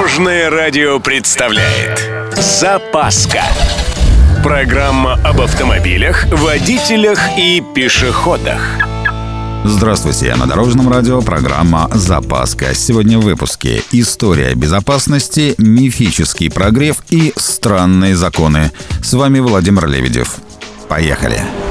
Дорожное радио представляет Запаска Программа об автомобилях, водителях и пешеходах Здравствуйте, я на Дорожном радио, программа «Запаска». Сегодня в выпуске «История безопасности», «Мифический прогрев» и «Странные законы». С вами Владимир Лебедев. Поехали! Поехали!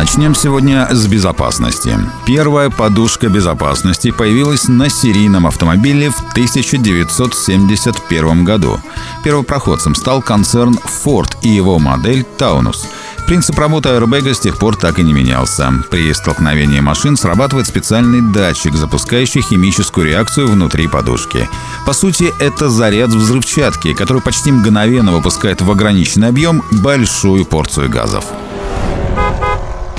Начнем сегодня с безопасности. Первая подушка безопасности появилась на серийном автомобиле в 1971 году. Первопроходцем стал концерн Ford и его модель Taunus. Принцип работы аэрбэга с тех пор так и не менялся. При столкновении машин срабатывает специальный датчик, запускающий химическую реакцию внутри подушки. По сути, это заряд взрывчатки, который почти мгновенно выпускает в ограниченный объем большую порцию газов.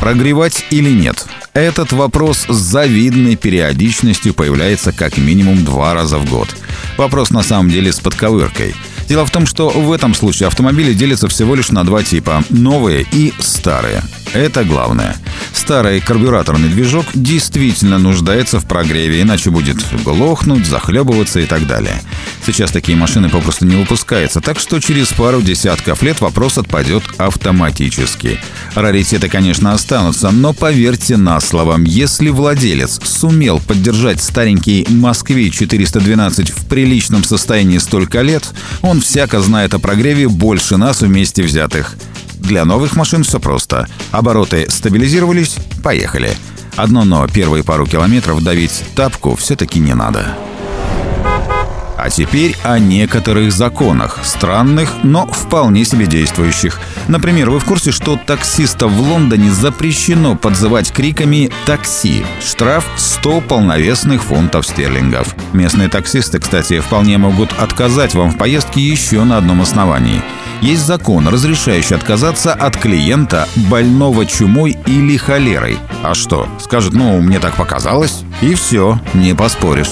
Прогревать или нет? Этот вопрос с завидной периодичностью появляется как минимум два раза в год. Вопрос на самом деле с подковыркой – Дело в том, что в этом случае автомобили делятся всего лишь на два типа – новые и старые. Это главное. Старый карбюраторный движок действительно нуждается в прогреве, иначе будет глохнуть, захлебываться и так далее. Сейчас такие машины попросту не выпускаются, так что через пару десятков лет вопрос отпадет автоматически. Раритеты, конечно, останутся, но поверьте на слово, если владелец сумел поддержать старенький «Москвич-412» в приличном состоянии столько лет, он всяко знает о прогреве больше нас вместе взятых. Для новых машин все просто. Обороты стабилизировались, поехали. Одно но, первые пару километров давить тапку все-таки не надо. А теперь о некоторых законах, странных, но вполне себе действующих. Например, вы в курсе, что таксистов в Лондоне запрещено подзывать криками «такси». Штраф 100 полновесных фунтов стерлингов. Местные таксисты, кстати, вполне могут отказать вам в поездке еще на одном основании. Есть закон, разрешающий отказаться от клиента, больного чумой или холерой. А что? Скажет, ну, мне так показалось. И все, не поспоришь.